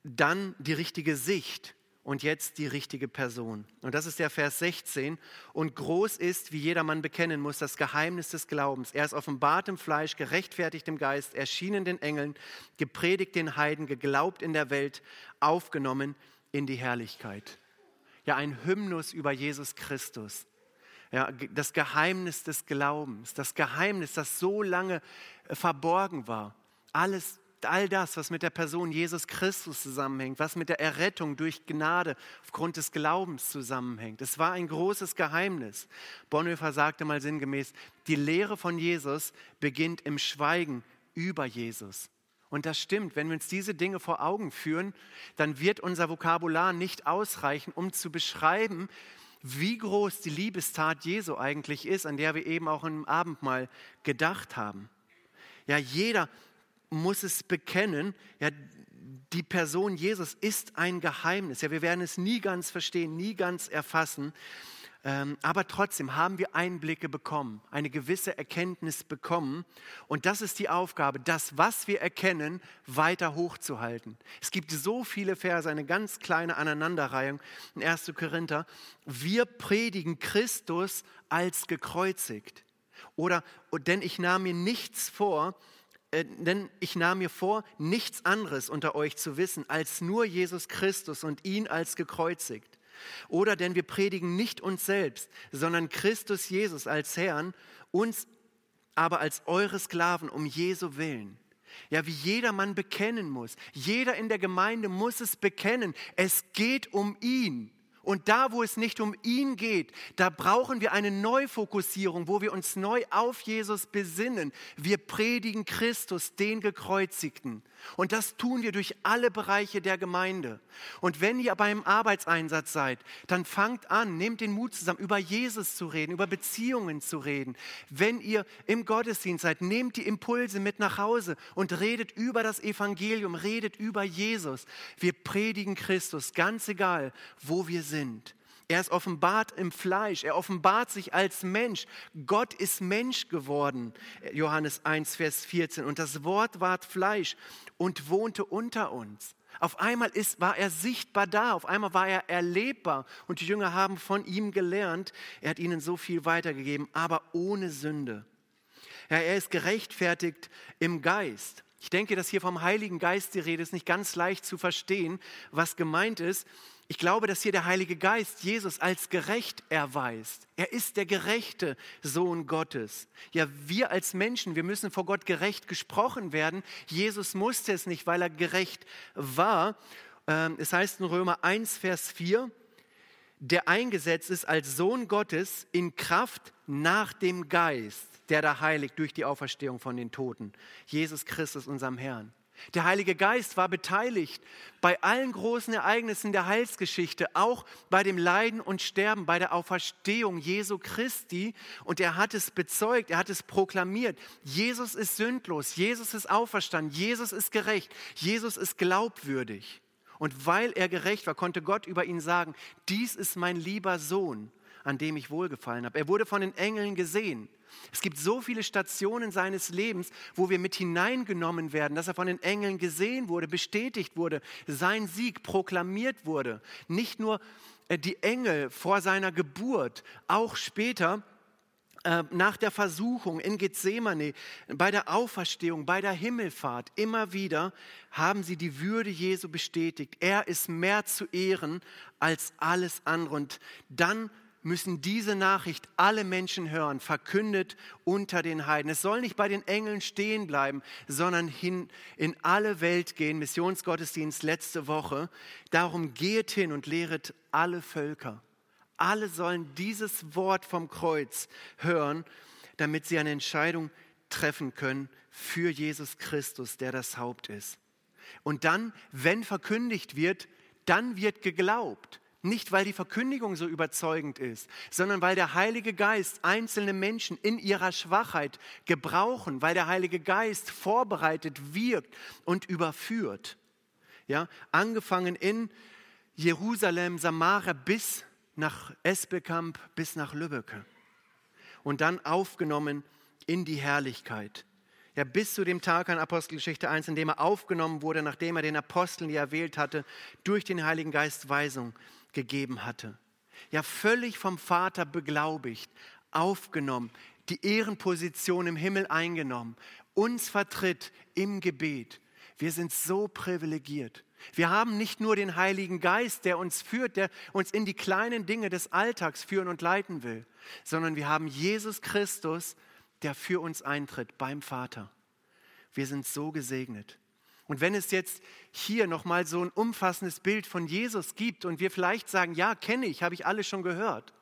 dann die richtige Sicht und jetzt die richtige Person. Und das ist der Vers 16. Und groß ist, wie jedermann bekennen muss, das Geheimnis des Glaubens. Er ist offenbart im Fleisch, gerechtfertigt im Geist, erschienen den Engeln, gepredigt den Heiden, geglaubt in der Welt, aufgenommen in die Herrlichkeit. Ja, ein Hymnus über Jesus Christus. Ja, das Geheimnis des Glaubens, das Geheimnis, das so lange äh, verborgen war. Alles all das, was mit der Person Jesus Christus zusammenhängt, was mit der Errettung durch Gnade aufgrund des Glaubens zusammenhängt. Es war ein großes Geheimnis. Bonhoeffer sagte mal sinngemäß, die Lehre von Jesus beginnt im Schweigen über Jesus. Und das stimmt, wenn wir uns diese Dinge vor Augen führen, dann wird unser Vokabular nicht ausreichen, um zu beschreiben, wie groß die Liebestat Jesu eigentlich ist, an der wir eben auch im Abendmahl gedacht haben. Ja, jeder muss es bekennen, ja, die Person Jesus ist ein Geheimnis. Ja, wir werden es nie ganz verstehen, nie ganz erfassen. Ähm, aber trotzdem haben wir Einblicke bekommen, eine gewisse Erkenntnis bekommen. Und das ist die Aufgabe, das, was wir erkennen, weiter hochzuhalten. Es gibt so viele Verse, eine ganz kleine Aneinanderreihung in 1. Korinther. Wir predigen Christus als gekreuzigt. Oder, denn ich nahm mir nichts vor, denn ich nahm mir vor, nichts anderes unter euch zu wissen, als nur Jesus Christus und ihn als gekreuzigt. Oder denn wir predigen nicht uns selbst, sondern Christus Jesus als Herrn, uns aber als eure Sklaven um Jesu willen. Ja, wie jedermann bekennen muss. Jeder in der Gemeinde muss es bekennen. Es geht um ihn. Und da, wo es nicht um ihn geht, da brauchen wir eine Neufokussierung, wo wir uns neu auf Jesus besinnen. Wir predigen Christus, den Gekreuzigten. Und das tun wir durch alle Bereiche der Gemeinde. Und wenn ihr beim Arbeitseinsatz seid, dann fangt an, nehmt den Mut zusammen, über Jesus zu reden, über Beziehungen zu reden. Wenn ihr im Gottesdienst seid, nehmt die Impulse mit nach Hause und redet über das Evangelium, redet über Jesus. Wir predigen Christus, ganz egal, wo wir sind. Er ist offenbart im Fleisch. Er offenbart sich als Mensch. Gott ist Mensch geworden. Johannes 1, Vers 14. Und das Wort ward Fleisch und wohnte unter uns. Auf einmal ist, war er sichtbar da, auf einmal war er erlebbar und die Jünger haben von ihm gelernt. Er hat ihnen so viel weitergegeben, aber ohne Sünde. Ja, er ist gerechtfertigt im Geist. Ich denke, dass hier vom Heiligen Geist die Rede ist, nicht ganz leicht zu verstehen, was gemeint ist. Ich glaube, dass hier der Heilige Geist Jesus als gerecht erweist. Er ist der gerechte Sohn Gottes. Ja, wir als Menschen, wir müssen vor Gott gerecht gesprochen werden. Jesus musste es nicht, weil er gerecht war. Ähm, es heißt in Römer 1, Vers 4, der eingesetzt ist als Sohn Gottes in Kraft nach dem Geist, der da heiligt durch die Auferstehung von den Toten. Jesus Christus, unserem Herrn. Der Heilige Geist war beteiligt bei allen großen Ereignissen der Heilsgeschichte, auch bei dem Leiden und Sterben, bei der Auferstehung Jesu Christi. Und er hat es bezeugt, er hat es proklamiert. Jesus ist sündlos, Jesus ist auferstanden, Jesus ist gerecht, Jesus ist glaubwürdig. Und weil er gerecht war, konnte Gott über ihn sagen, dies ist mein lieber Sohn, an dem ich wohlgefallen habe. Er wurde von den Engeln gesehen. Es gibt so viele Stationen seines Lebens, wo wir mit hineingenommen werden, dass er von den Engeln gesehen wurde, bestätigt wurde, sein Sieg proklamiert wurde. Nicht nur äh, die Engel vor seiner Geburt, auch später äh, nach der Versuchung in Gethsemane, bei der Auferstehung, bei der Himmelfahrt, immer wieder haben sie die Würde Jesu bestätigt. Er ist mehr zu ehren als alles andere. Und dann müssen diese Nachricht alle Menschen hören, verkündet unter den Heiden. Es soll nicht bei den Engeln stehen bleiben, sondern hin in alle Welt gehen. Missionsgottesdienst letzte Woche. Darum geht hin und lehret alle Völker. Alle sollen dieses Wort vom Kreuz hören, damit sie eine Entscheidung treffen können für Jesus Christus, der das Haupt ist. Und dann, wenn verkündigt wird, dann wird geglaubt. Nicht, weil die Verkündigung so überzeugend ist, sondern weil der Heilige Geist einzelne Menschen in ihrer Schwachheit gebrauchen, weil der Heilige Geist vorbereitet, wirkt und überführt. Ja, angefangen in Jerusalem, Samaria bis nach Esbekamp, bis nach Lübbecke. Und dann aufgenommen in die Herrlichkeit. Ja, bis zu dem Tag an Apostelgeschichte 1, in dem er aufgenommen wurde, nachdem er den Aposteln, die er erwählt hatte, durch den Heiligen Geist Weisung gegeben hatte. Ja, völlig vom Vater beglaubigt, aufgenommen, die Ehrenposition im Himmel eingenommen, uns vertritt im Gebet. Wir sind so privilegiert. Wir haben nicht nur den Heiligen Geist, der uns führt, der uns in die kleinen Dinge des Alltags führen und leiten will, sondern wir haben Jesus Christus, der für uns eintritt beim Vater. Wir sind so gesegnet. Und wenn es jetzt hier nochmal so ein umfassendes Bild von Jesus gibt und wir vielleicht sagen, ja, kenne ich, habe ich alles schon gehört,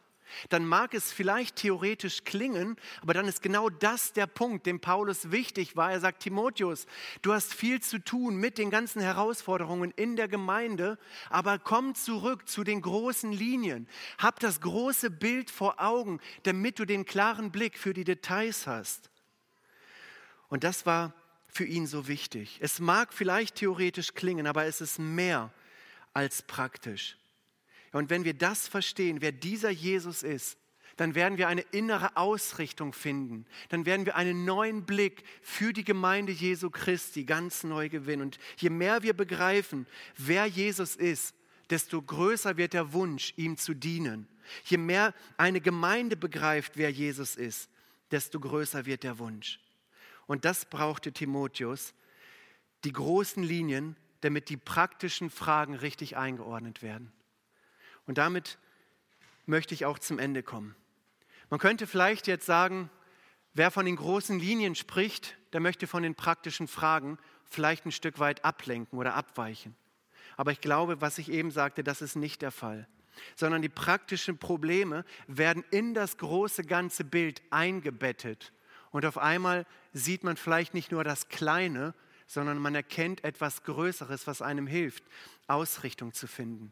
dann mag es vielleicht theoretisch klingen, aber dann ist genau das der Punkt, dem Paulus wichtig war. Er sagt, Timotheus, du hast viel zu tun mit den ganzen Herausforderungen in der Gemeinde, aber komm zurück zu den großen Linien. Hab das große Bild vor Augen, damit du den klaren Blick für die Details hast. Und das war für ihn so wichtig? Es mag vielleicht theoretisch klingen, aber es ist mehr als praktisch. Und wenn wir das verstehen, wer dieser Jesus ist, dann werden wir eine innere Ausrichtung finden. Dann werden wir einen neuen Blick für die Gemeinde Jesu Christi ganz neu gewinnen. Und je mehr wir begreifen, wer Jesus ist, desto größer wird der Wunsch, ihm zu dienen. Je mehr eine Gemeinde begreift, wer Jesus ist, desto größer wird der Wunsch. Und das brauchte Timotheus, die großen Linien, damit die praktischen Fragen richtig eingeordnet werden. Und damit möchte ich auch zum Ende kommen. Man könnte vielleicht jetzt sagen, wer von den großen Linien spricht, der möchte von den praktischen Fragen vielleicht ein Stück weit ablenken oder abweichen. Aber ich glaube, was ich eben sagte, das ist nicht der Fall, sondern die praktischen Probleme werden in das große ganze Bild eingebettet. Und auf einmal sieht man vielleicht nicht nur das Kleine, sondern man erkennt etwas Größeres, was einem hilft, Ausrichtung zu finden.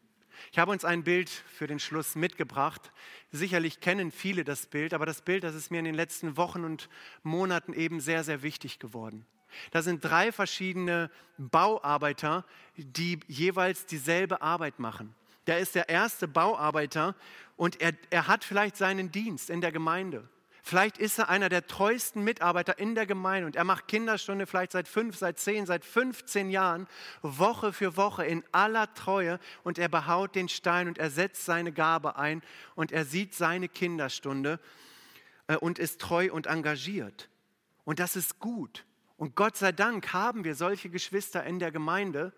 Ich habe uns ein Bild für den Schluss mitgebracht. Sicherlich kennen viele das Bild, aber das Bild, das ist mir in den letzten Wochen und Monaten eben sehr, sehr wichtig geworden. Da sind drei verschiedene Bauarbeiter, die jeweils dieselbe Arbeit machen. Der ist der erste Bauarbeiter und er, er hat vielleicht seinen Dienst in der Gemeinde. Vielleicht ist er einer der treuesten Mitarbeiter in der Gemeinde und er macht Kinderstunde vielleicht seit fünf, seit zehn, seit 15 Jahren, Woche für Woche in aller Treue und er behaut den Stein und er setzt seine Gabe ein und er sieht seine Kinderstunde äh, und ist treu und engagiert. Und das ist gut. Und Gott sei Dank haben wir solche Geschwister in der Gemeinde,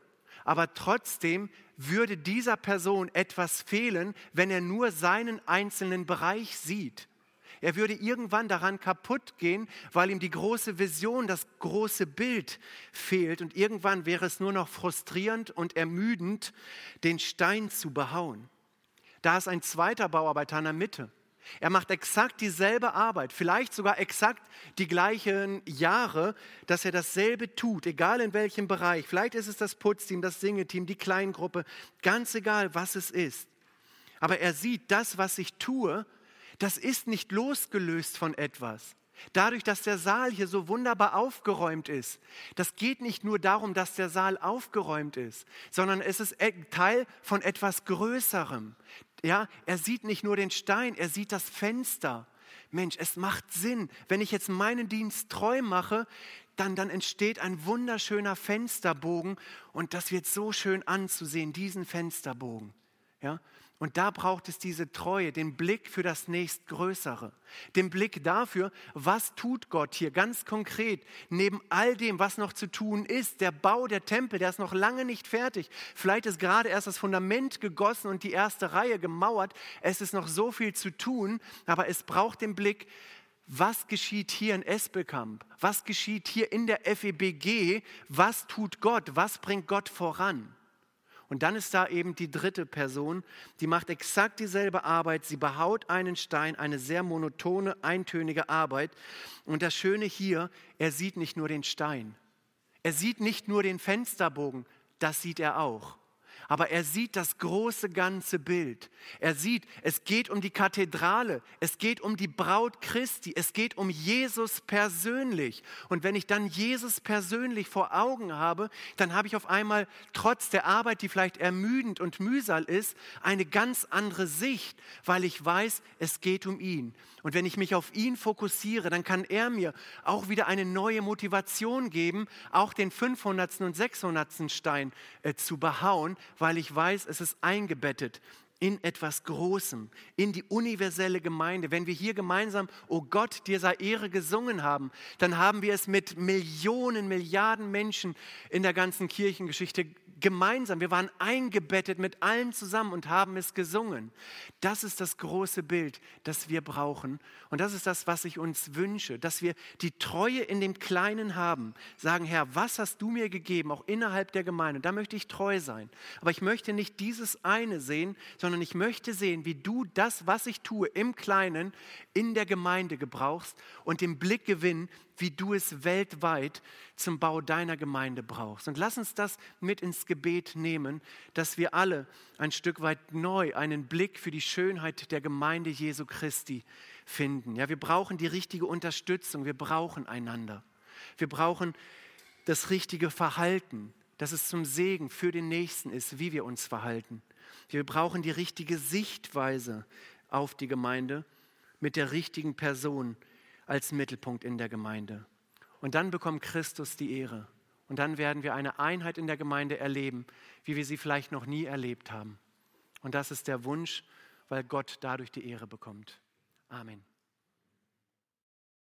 aber trotzdem würde dieser Person etwas fehlen, wenn er nur seinen einzelnen Bereich sieht. Er würde irgendwann daran kaputt gehen, weil ihm die große Vision, das große Bild fehlt. Und irgendwann wäre es nur noch frustrierend und ermüdend, den Stein zu behauen. Da ist ein zweiter Bauarbeiter in der Mitte. Er macht exakt dieselbe Arbeit, vielleicht sogar exakt die gleichen Jahre, dass er dasselbe tut, egal in welchem Bereich. Vielleicht ist es das Putzteam, das Singeteam, die Kleingruppe, ganz egal, was es ist. Aber er sieht, das, was ich tue, das ist nicht losgelöst von etwas. Dadurch, dass der Saal hier so wunderbar aufgeräumt ist, das geht nicht nur darum, dass der Saal aufgeräumt ist, sondern es ist e- Teil von etwas Größerem. Ja, er sieht nicht nur den Stein, er sieht das Fenster. Mensch, es macht Sinn. Wenn ich jetzt meinen Dienst treu mache, dann, dann entsteht ein wunderschöner Fensterbogen und das wird so schön anzusehen, diesen Fensterbogen. Ja? Und da braucht es diese Treue, den Blick für das nächstgrößere, den Blick dafür, was tut Gott hier ganz konkret, neben all dem, was noch zu tun ist. Der Bau der Tempel, der ist noch lange nicht fertig. Vielleicht ist gerade erst das Fundament gegossen und die erste Reihe gemauert. Es ist noch so viel zu tun, aber es braucht den Blick, was geschieht hier in Espelkamp? Was geschieht hier in der FEBG? Was tut Gott? Was bringt Gott voran? Und dann ist da eben die dritte Person, die macht exakt dieselbe Arbeit. Sie behaut einen Stein, eine sehr monotone, eintönige Arbeit. Und das Schöne hier, er sieht nicht nur den Stein. Er sieht nicht nur den Fensterbogen, das sieht er auch aber er sieht das große ganze Bild. Er sieht, es geht um die Kathedrale, es geht um die Braut Christi, es geht um Jesus persönlich. Und wenn ich dann Jesus persönlich vor Augen habe, dann habe ich auf einmal trotz der Arbeit, die vielleicht ermüdend und mühsal ist, eine ganz andere Sicht, weil ich weiß, es geht um ihn. Und wenn ich mich auf ihn fokussiere, dann kann er mir auch wieder eine neue Motivation geben, auch den 500. und 600. Stein äh, zu behauen, weil ich weiß, es ist eingebettet in etwas Großem, in die universelle Gemeinde. Wenn wir hier gemeinsam, oh Gott, dir sei Ehre gesungen haben, dann haben wir es mit Millionen, Milliarden Menschen in der ganzen Kirchengeschichte gemeinsam, wir waren eingebettet mit allen zusammen und haben es gesungen. Das ist das große Bild, das wir brauchen. Und das ist das, was ich uns wünsche, dass wir die Treue in dem Kleinen haben. Sagen, Herr, was hast du mir gegeben, auch innerhalb der Gemeinde? Da möchte ich treu sein. Aber ich möchte nicht dieses eine sehen, sondern ich möchte sehen, wie du das, was ich tue im Kleinen, in der Gemeinde gebrauchst und den Blick gewinnen, wie du es weltweit zum Bau deiner Gemeinde brauchst. Und lass uns das mit ins Gebet nehmen, dass wir alle ein Stück weit neu einen Blick für die Schönheit der Gemeinde Jesu Christi finden. Ja, wir brauchen die richtige Unterstützung, wir brauchen einander. Wir brauchen das richtige Verhalten, dass es zum Segen für den Nächsten ist, wie wir uns verhalten. Wir brauchen die richtige Sichtweise auf die Gemeinde mit der richtigen Person als Mittelpunkt in der Gemeinde. Und dann bekommt Christus die Ehre. Und dann werden wir eine Einheit in der Gemeinde erleben, wie wir sie vielleicht noch nie erlebt haben. Und das ist der Wunsch, weil Gott dadurch die Ehre bekommt. Amen.